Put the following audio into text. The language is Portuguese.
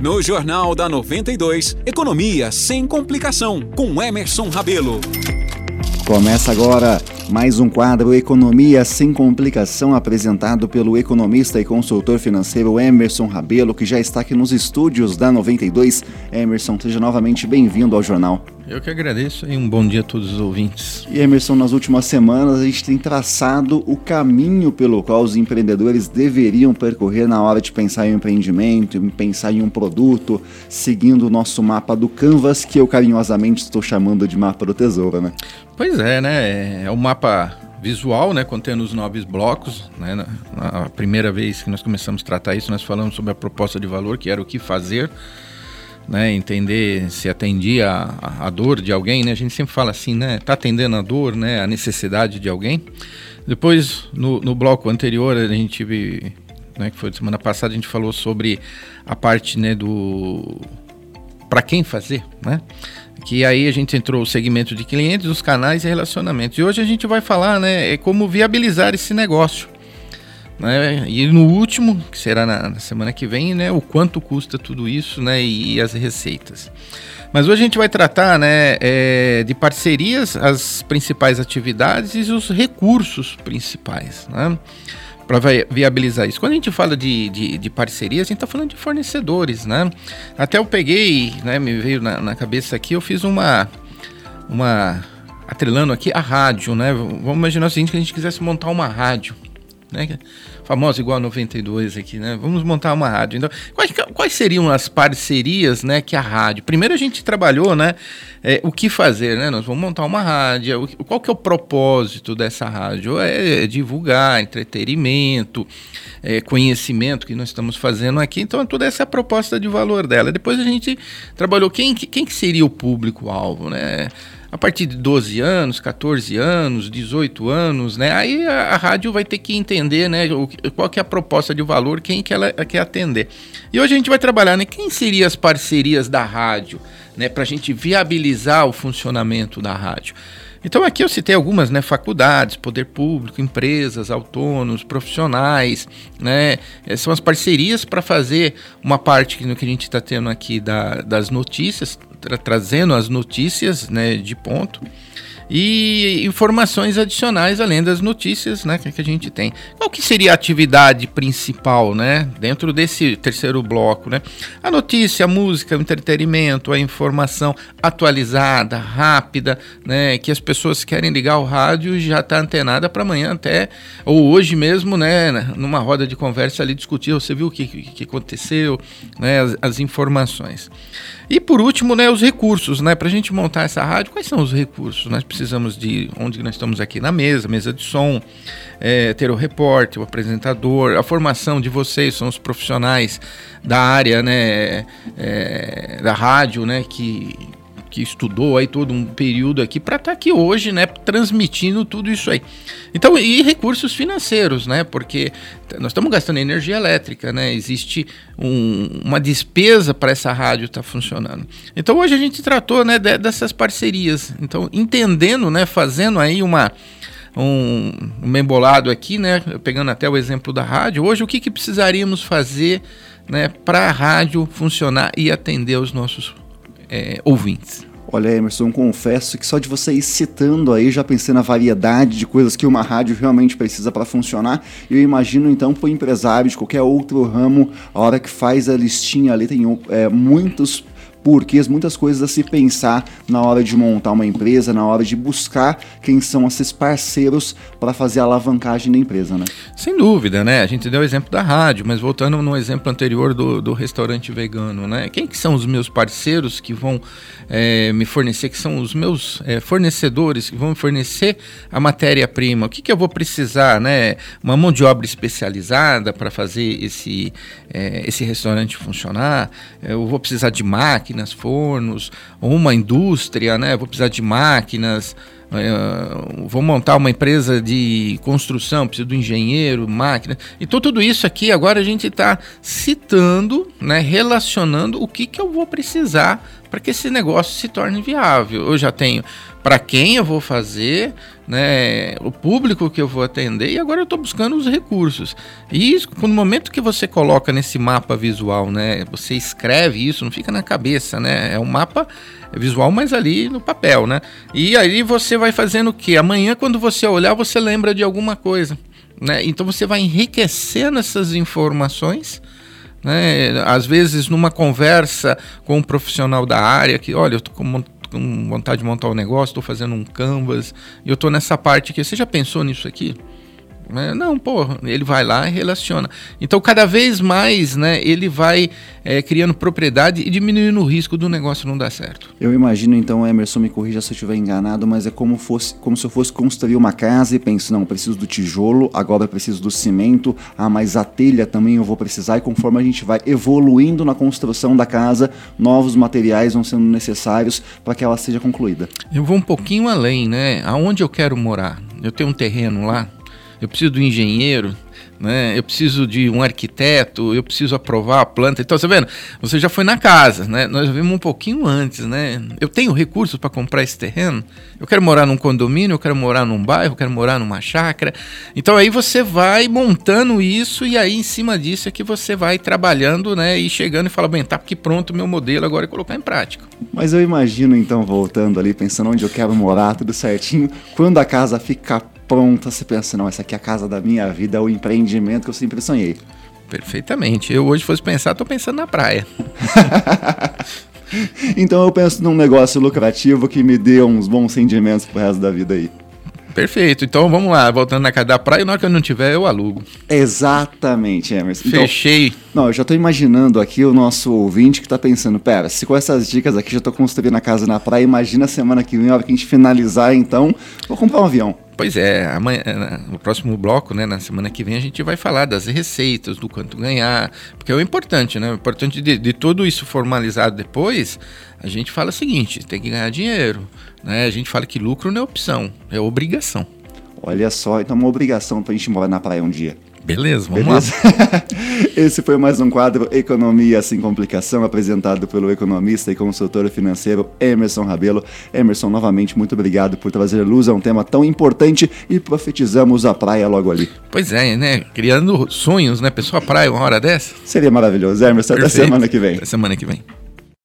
No Jornal da 92, Economia sem complicação, com Emerson Rabelo. Começa agora mais um quadro Economia sem complicação apresentado pelo economista e consultor financeiro Emerson Rabelo, que já está aqui nos estúdios da 92. Emerson, seja novamente bem-vindo ao jornal. Eu que agradeço e um bom dia a todos os ouvintes. E Emerson, nas últimas semanas a gente tem traçado o caminho pelo qual os empreendedores deveriam percorrer na hora de pensar em um empreendimento, em pensar em um produto, seguindo o nosso mapa do Canvas, que eu carinhosamente estou chamando de mapa do tesouro, né? Pois é, né? É o mapa visual, né, contendo os nove blocos. Né, na, na, primeira vez que nós começamos a tratar isso, nós falamos sobre a proposta de valor, que era o que fazer né, entender se atendia a, a, dor de alguém, né? A gente sempre fala assim, né? Tá atendendo a dor, né? A necessidade de alguém. Depois, no, no bloco anterior, a gente teve, né, que foi semana passada, a gente falou sobre a parte, né, do para quem fazer, né? Que aí a gente entrou o segmento de clientes, os canais e relacionamentos. E hoje a gente vai falar, né, é como viabilizar esse negócio. Né? E no último, que será na, na, semana que vem, né, o quanto custa tudo isso né, e, as receitas. Mas hoje a gente vai tratar né, é, de parcerias, as principais atividades e os recursos principais. Né? para viabilizar isso. Quando a gente fala de, de, de parcerias, a gente está falando de fornecedores, né? Até eu peguei, né, me veio na, na, cabeça aqui, eu fiz uma, uma atrelando aqui a rádio, né? Vamos imaginar o seguinte, que a gente quisesse montar uma rádio, né? Famosa igual a 92 aqui, né? Vamos montar uma rádio. Então, quais, quais seriam as parcerias, né, que a rádio? Primeiro a gente trabalhou, né, é, o que fazer, né? Nós vamos montar uma rádio. Qual que é o propósito dessa rádio? É, é divulgar entretenimento, é, conhecimento que nós estamos fazendo aqui. Então, toda essa é a proposta de valor dela. Depois a gente trabalhou quem, quem que seria o público-alvo, né? A partir de 12 anos, 14 anos, 18 anos, né? Aí a, a rádio vai ter que entender, né, o, qual que é a proposta de valor, quem que ela quer atender. E hoje a gente vai trabalhar, né, quem seriam as parcerias da rádio, né, para a gente viabilizar o funcionamento da rádio. Então aqui eu citei algumas, né, faculdades, poder público, empresas, autônomos, profissionais, né, são as parcerias para fazer uma parte que, que a gente está tendo aqui da, das notícias, tra trazendo as notícias, né, de ponto e informações adicionais além das notícias né, que, a gente tem. Qual que seria a atividade principal né, dentro desse terceiro bloco? Né? A notícia, a música, o entretenimento, a informação atualizada, rápida, né, que as pessoas querem ligar o rádio e já está antenada para amanhã até, ou hoje mesmo, né, numa roda de conversa ali discutir, você viu o que, que aconteceu, né, as, as informações. E por último, né, os recursos, né, para a gente montar essa rádio, quais são os recursos? Nós precisamos de onde nós estamos aqui na mesa, mesa de som, é, ter o repórter, o apresentador, a formação de vocês são os profissionais da área, né, é, da rádio, né, que que estudou aí todo um período aqui para estar tá aqui hoje, né, transmitindo tudo isso aí. Então, e recursos financeiros, né, porque nós estamos gastando energia elétrica, né, existe um, uma despesa para essa rádio estar tá funcionando. Então, hoje a gente tratou, né, dessas parcerias. Então, entendendo, né, fazendo aí uma um, um embolado aqui, né, pegando até o exemplo da rádio, hoje o que, que precisaríamos fazer né, para a rádio funcionar e atender os nossos é, ouvintes? Olha, Emerson, confesso que só de você ir citando aí, já pensei na variedade de coisas que uma rádio realmente precisa para funcionar. Eu imagino então para o empresário de qualquer outro ramo, a hora que faz a listinha ali, tem é, muitos porquês, muitas coisas a se pensar na hora de montar uma empresa, na hora de buscar quem são esses parceiros para fazer a alavancagem da empresa, né? Sem dúvida, né? A gente deu o exemplo da rádio, mas voltando no exemplo anterior do, do restaurante vegano, né? Quem que são os meus parceiros que vão é, me fornecer, que são os meus é, fornecedores que vão me fornecer a matéria-prima? O que, que eu vou precisar, né? Uma mão de obra especializada para fazer esse, é, esse restaurante funcionar? Eu vou precisar de máquinas máquinas, fornos, uma indústria, né? Vou precisar de máquinas, Uh, vou montar uma empresa de construção, preciso do engenheiro, máquina. Então, tudo isso aqui agora a gente está citando, né, relacionando o que, que eu vou precisar para que esse negócio se torne viável. Eu já tenho para quem eu vou fazer, né, o público que eu vou atender e agora eu estou buscando os recursos. E isso, no momento que você coloca nesse mapa visual, né, você escreve isso, não fica na cabeça, né, é um mapa visual, mas ali no papel, né. E aí você vai fazendo o que? Amanhã, quando você olhar, você lembra de alguma coisa. Né? Então você vai enriquecendo essas informações. Né? Às vezes, numa conversa com um profissional da área, que olha, eu estou com vontade de montar um negócio, estou fazendo um canvas, e eu estou nessa parte aqui. Você já pensou nisso aqui? Né? Não, pô, ele vai lá e relaciona. Então, cada vez mais, né, ele vai é, criando propriedade e diminuindo o risco do negócio não dar certo. Eu imagino, então, Emerson, me corrija se eu estiver enganado, mas é como, fosse, como se eu fosse construir uma casa e penso, não, preciso do tijolo, agora preciso do cimento, ah, mas a telha também eu vou precisar, e conforme a gente vai evoluindo na construção da casa, novos materiais vão sendo necessários para que ela seja concluída. Eu vou um pouquinho além, né? Aonde eu quero morar? Eu tenho um terreno lá, eu preciso do engenheiro, né? Eu preciso de um arquiteto, eu preciso aprovar a planta. Então, você tá vendo? Você já foi na casa, né? Nós vimos um pouquinho antes, né? Eu tenho recursos para comprar esse terreno. Eu quero morar num condomínio, eu quero morar num bairro, eu quero morar numa chácara. Então aí você vai montando isso e aí em cima disso é que você vai trabalhando, né? E chegando e fala, bem, tá aqui pronto o meu modelo, agora é colocar em prática. Mas eu imagino então voltando ali, pensando onde eu quero morar, tudo certinho, quando a casa fica pronta, você pensa, não, essa aqui é a casa da minha vida, é o empreendimento que eu sempre sonhei. Perfeitamente. Eu hoje fosse pensar, estou pensando na praia. então eu penso num negócio lucrativo que me dê uns bons sentimentos pro resto da vida aí. Perfeito. Então vamos lá, voltando na casa da praia, na hora que eu não tiver, eu alugo. Exatamente, Emerson. Então, Fechei. Não, eu já estou imaginando aqui o nosso ouvinte que está pensando, pera, se com essas dicas aqui já estou construindo a casa na praia, imagina a semana que vem, a hora que a gente finalizar, então, vou comprar um avião. Pois é, amanhã, no próximo bloco, né, na semana que vem, a gente vai falar das receitas, do quanto ganhar, porque é o importante, né? O importante de, de tudo isso formalizado depois, a gente fala o seguinte: tem que ganhar dinheiro, né? A gente fala que lucro não é opção, é obrigação. Olha só, então é uma obrigação para a gente morar na praia um dia. Beleza, vamos Beleza? lá. Esse foi mais um quadro Economia Sem Complicação, apresentado pelo economista e consultor financeiro Emerson Rabelo. Emerson, novamente, muito obrigado por trazer luz a um tema tão importante e profetizamos a praia logo ali. Pois é, né? Criando sonhos, né? Pessoa praia uma hora dessa. Seria maravilhoso. Emerson, Perfeito. até semana que vem. Até semana que vem.